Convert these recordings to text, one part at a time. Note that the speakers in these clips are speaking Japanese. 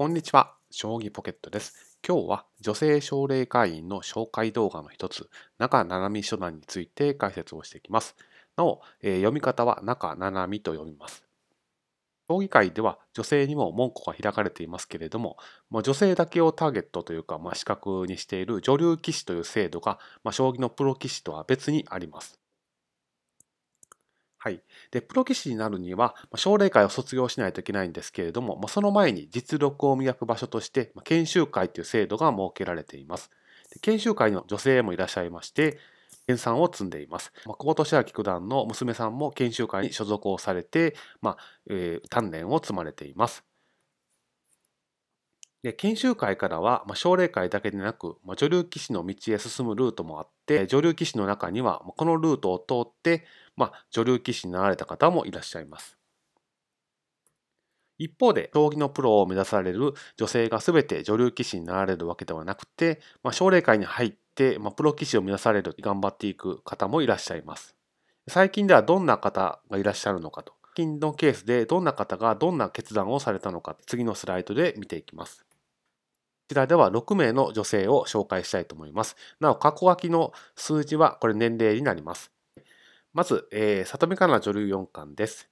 こんにちは、将棋ポケットです。今日は女性奨励会員の紹介動画の一つ、中七海初段について解説をしていきます。なお、えー、読み方は中七海と読みます。将棋界では女性にも門戸が開かれていますけれども、まあ、女性だけをターゲットというか、まあ、資格にしている女流棋士という制度が、まあ、将棋のプロ棋士とは別にあります。はい。で、プロ棋士になるには、奨励会を卒業しないといけないんですけれども、その前に実力を磨く場所として、研修会という制度が設けられています。で研修会の女性もいらっしゃいまして、研鑽を積んでいます。まあ、久保利明九段の娘さんも研修会に所属をされて、まあえー、鍛錬を積まれています。で研修会からは、まあ、奨励会だけでなく、まあ、女流棋士の道へ進むルートもあって、女流棋士の中には、このルートを通って、まあ、女流棋士になられた方もいらっしゃいます。一方で、将棋のプロを目指される女性が全て女流棋士になられるわけではなくて、まあ、奨励会に入って、まあ、プロ棋士を目指される、頑張っていく方もいらっしゃいます。最近ではどんな方がいらっしゃるのかと。近のケースでどんな方がどんな決断をされたのか、次のスライドで見ていきます。こちらでは6名の女性を紹介したいと思います。なお、過去書きの数字はこれ年齢になります。まず、えー、里見香奈女流四冠です。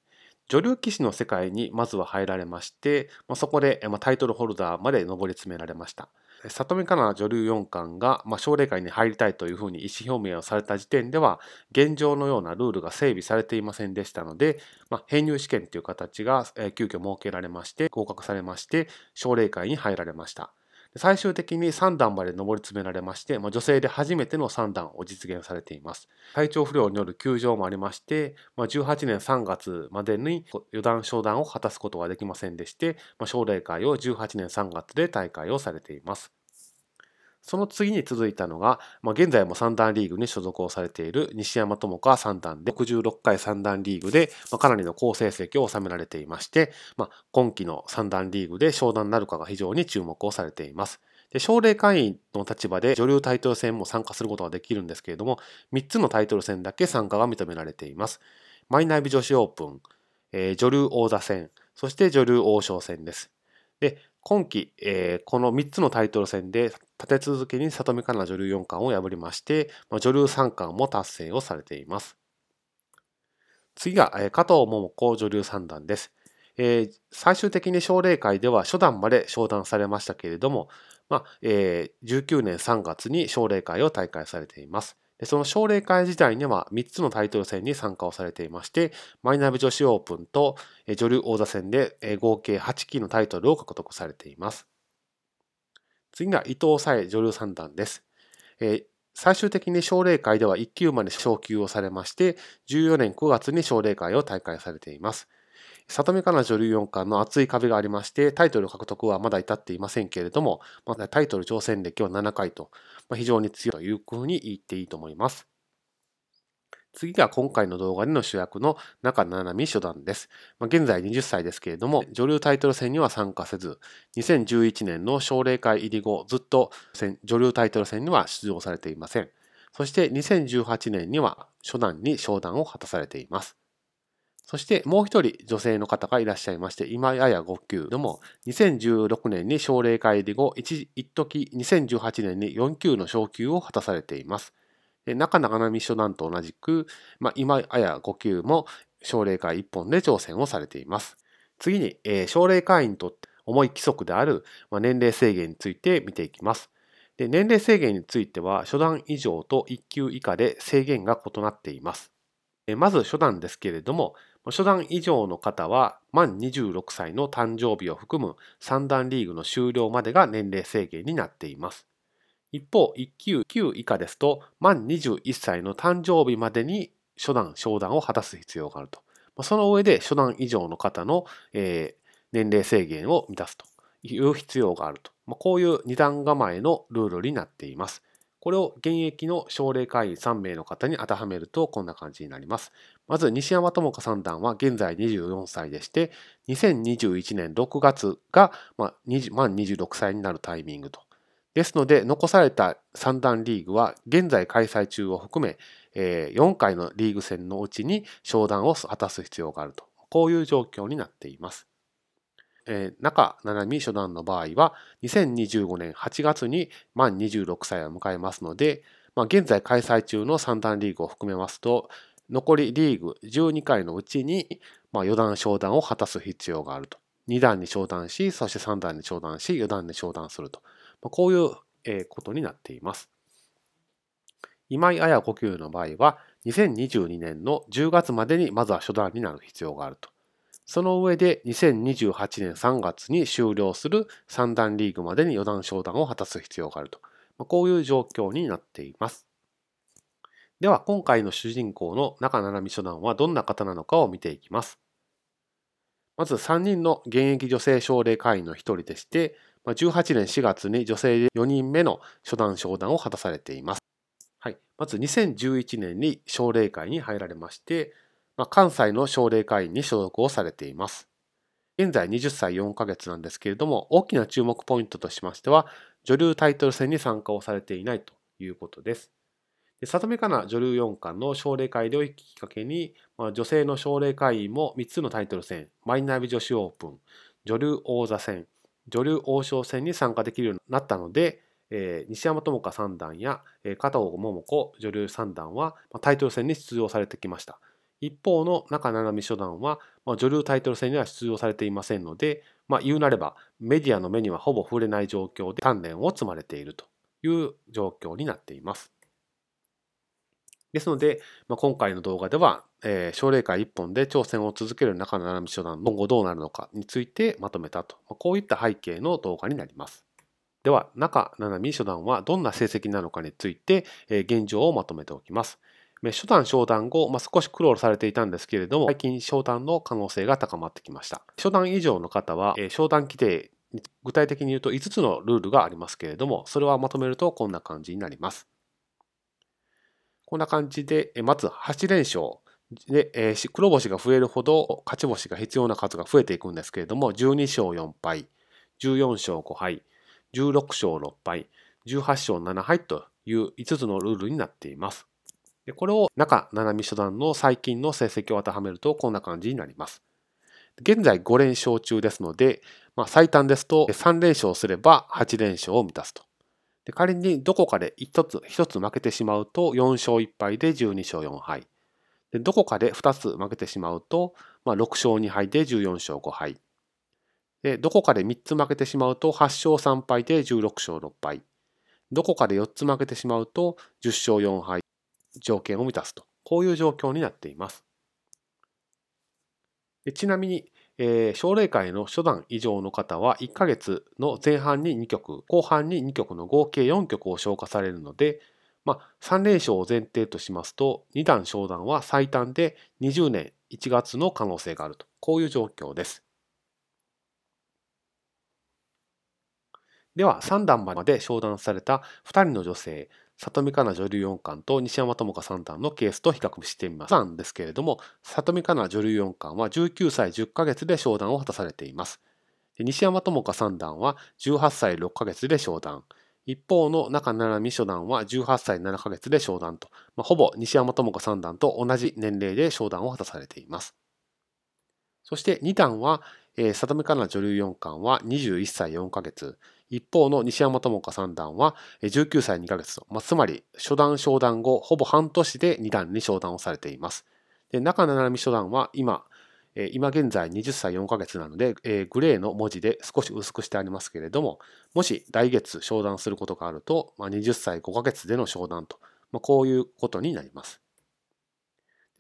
女流棋士の世界にまずは入られまして、まあ、そこで、まあ、タイトルホルダーまで上り詰められました。里見香奈女流四冠が、まあ、奨励会に入りたいというふうに意思表明をされた時点では、現状のようなルールが整備されていませんでしたので、まあ、編入試験という形が、えー、急遽設けられまして、合格されまして、奨励会に入られました。最終的に3段まで上り詰められまして、まあ、女性で初めての3段を実現されています。体調不良による休場もありまして、まあ、18年3月までに四段昇段を果たすことはできませんでして、まあ、奨励会を18年3月で大会をされています。その次に続いたのが、まあ、現在も三段リーグに所属をされている西山智子は三段で、66回三段リーグで、まあ、かなりの好成績を収められていまして、まあ、今期の三段リーグで昇段なるかが非常に注目をされています。で、奨励会員の立場で女流タイトル戦も参加することができるんですけれども、3つのタイトル戦だけ参加が認められています。マイナビ女子オープン、えー、女流王座戦、そして女流王将戦です。で、今季、えー、この3つのタイトル戦で立て続けに里見香奈女流四冠を破りまして、まあ、女流三冠も達成をされています。次が、えー、加藤桃子女流三段です。えー、最終的に奨励会では初段まで昇段されましたけれども、まあえー、19年3月に奨励会を大会されています。でその奨励会時代には3つのタイトル戦に参加をされていまして、マイナビ女子オープンと女流王座戦で合計8期のタイトルを獲得されています。次が伊藤沙恵女流三段です。え最終的に奨励会では1級まで昇級をされまして、14年9月に奨励会を大会されています。里見香奈女流四冠の厚い壁がありまして、タイトル獲得はまだ至っていませんけれども、まだタイトル挑戦歴は7回と、まあ、非常に強いというふうに言っていいと思います。次が今回の動画での主役の中七海初段です。まあ、現在20歳ですけれども、女流タイトル戦には参加せず、2011年の奨励会入り後、ずっと女流タイトル戦には出場されていません。そして2018年には初段に昇段を果たされています。そしてもう一人女性の方がいらっしゃいまして、今やや5級でも、2016年に奨励会入り後、一時2018年に4級の昇級を果たされています。中長波初段と同じく、まあ、今やや5級も奨励会1本で挑戦をされています。次に、えー、奨励会員にとって重い規則である、まあ、年齢制限について見ていきます。で年齢制限については、初段以上と1級以下で制限が異なっています。まず初段ですけれども、初段以上の方は満26歳の誕生日を含む3段リーグの終了までが年齢制限になっています。一方、1級9以下ですと満21歳の誕生日までに初段、昇段を果たす必要があると。その上で初段以上の方の、えー、年齢制限を満たすという必要があると。こういう2段構えのルールになっています。これを現役の奨励会員3名の方に当てはめるとこんな感じになります。まず西山智子三段は現在24歳でして、2021年6月が、まあ、満26歳になるタイミングと。ですので、残された三段リーグは現在開催中を含め、え4回のリーグ戦のうちに商談を果たす必要があると。こういう状況になっています。中七海初段の場合は、2025年8月に満26歳を迎えますので、まあ、現在開催中の三段リーグを含めますと、残りリーグ12回のうちに、まあ、4段昇段を果たす必要があると。2段に昇段し、そして3段に昇段し、4段に昇段すると。まあ、こういう、えことになっています。今井綾呼吸の場合は、2022年の10月までにまずは初段になる必要があると。その上で2028年3月に終了する3段リーグまでに4段昇段を果たす必要があると。まあ、こういう状況になっています。では、今回の主人公の中七海初段はどんな方なのかを見ていきます。まず3人の現役女性奨励会員の1人でして、18年4月に女性で4人目の初段昇段を果たされています。はい、まず2011年に奨励会に入られまして、まあ、関西の奨励会員に所属をされています。現在20歳4ヶ月なんですけれども、大きな注目ポイントとしましては、女流タイトル戦に参加をされていないということです。で里見香奈女流四冠の奨励会でをきっかけに、まあ、女性の奨励会員も3つのタイトル戦、マイナビ女子オープン、女流王座戦、女流王将戦に参加できるようになったので、えー、西山智香三段や、えー、加藤桃子女流三段は、まあ、タイトル戦に出場されてきました。一方の中七海初段は、まあ、女流タイトル戦には出場されていませんので、まあ、言うなればメディアの目にはほぼ触れない状況で鍛錬を積まれているという状況になっています。ですので、まあ、今回の動画では、えー、奨励会1本で挑戦を続ける中七海初段今後どうなるのかについてまとめたと、まあ、こういった背景の動画になります。では、中七海初段はどんな成績なのかについて、えー、現状をまとめておきます。初段昇段後、まあ、少し苦労されていたんですけれども、最近昇段の可能性が高まってきました。初段以上の方は、えー、昇段規定、具体的に言うと5つのルールがありますけれども、それはまとめるとこんな感じになります。こんな感じで、まず8連勝。で、えー、黒星が増えるほど勝ち星が必要な数が増えていくんですけれども、12勝4敗、14勝5敗、16勝6敗、18勝7敗という5つのルールになっています。でこれを中七海初段の最近の成績を当てはめるとこんな感じになります。現在5連勝中ですので、まあ、最短ですと3連勝すれば8連勝を満たすと。で仮にどこかで1つ ,1 つ負けてしまうと4勝1敗で12勝4敗。でどこかで2つ負けてしまうと、まあ、6勝2敗で14勝5敗。でどこかで3つ負けてしまうと8勝3敗で16勝6敗。どこかで4つ負けてしまうと10勝4敗条件を満たすと。こういう状況になっています。でちなみに、えー、奨励会の初段以上の方は1ヶ月の前半に2曲、後半に2曲の合計4曲を消化されるので、まあ、3連勝を前提としますと、2段昇段は最短で20年1月の可能性があると。こういう状況です。では、3段まで昇段された2人の女性、里見香奈女流四冠と西山智香三段のケースと比較してみます。なんですけれども、里見香奈女流四冠は19歳10ヶ月で昇段を果たされています。西山智香三段は18歳6ヶ月で昇段。一方の中七海初段は18歳7ヶ月で昇段と、まあ、ほぼ西山智香三段と同じ年齢で昇段を果たされています。そして2段は、えー、里見香奈女流四冠は21歳4ヶ月。一方の西山智香三段は19歳2ヶ月と、まあ、つまり初段昇段後ほぼ半年で2段に昇段をされています。で中七海初段は今、え今現在20歳4ヶ月なので、えグレーの文字で少し薄くしてありますけれども、もし来月昇段することがあると、ま、20歳5ヶ月での昇段と、ま、こういうことになります。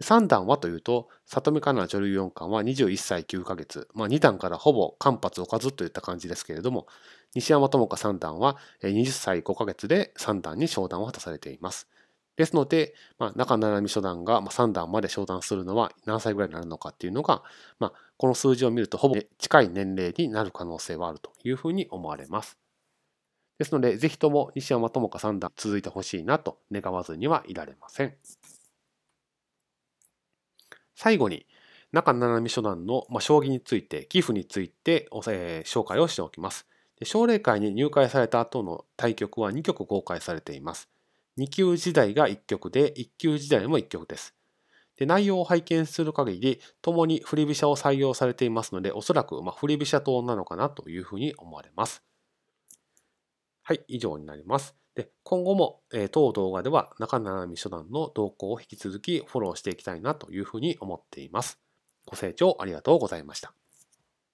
3段はというと、里見香奈女流四冠は21歳9ヶ月、まあ、2段からほぼ間髪置かずといった感じですけれども、西山智香三段は20歳5ヶ月で3段に昇段を果たされています。ですので、まあ、中七海初段が3段まで昇段するのは何歳ぐらいになるのかっていうのが、まあ、この数字を見るとほぼ近い年齢になる可能性はあるというふうに思われます。ですので、ぜひとも西山智香三段続いてほしいなと願わずにはいられません。最後に、中七海初段の、将棋について、寄付について、えー、紹介をしておきます。奨励会に入会された後の対局は2局公開されています。2級時代が1局で、1級時代も1局です。で内容を拝見する限り、共に振り飛車を採用されていますので、おそらくま振り飛車党なのかなというふうに思われます。はい、以上になります。で今後も、えー、当動画では中七海初段の動向を引き続きフォローしていきたいなというふうに思っています。ご清聴ありがとうございました。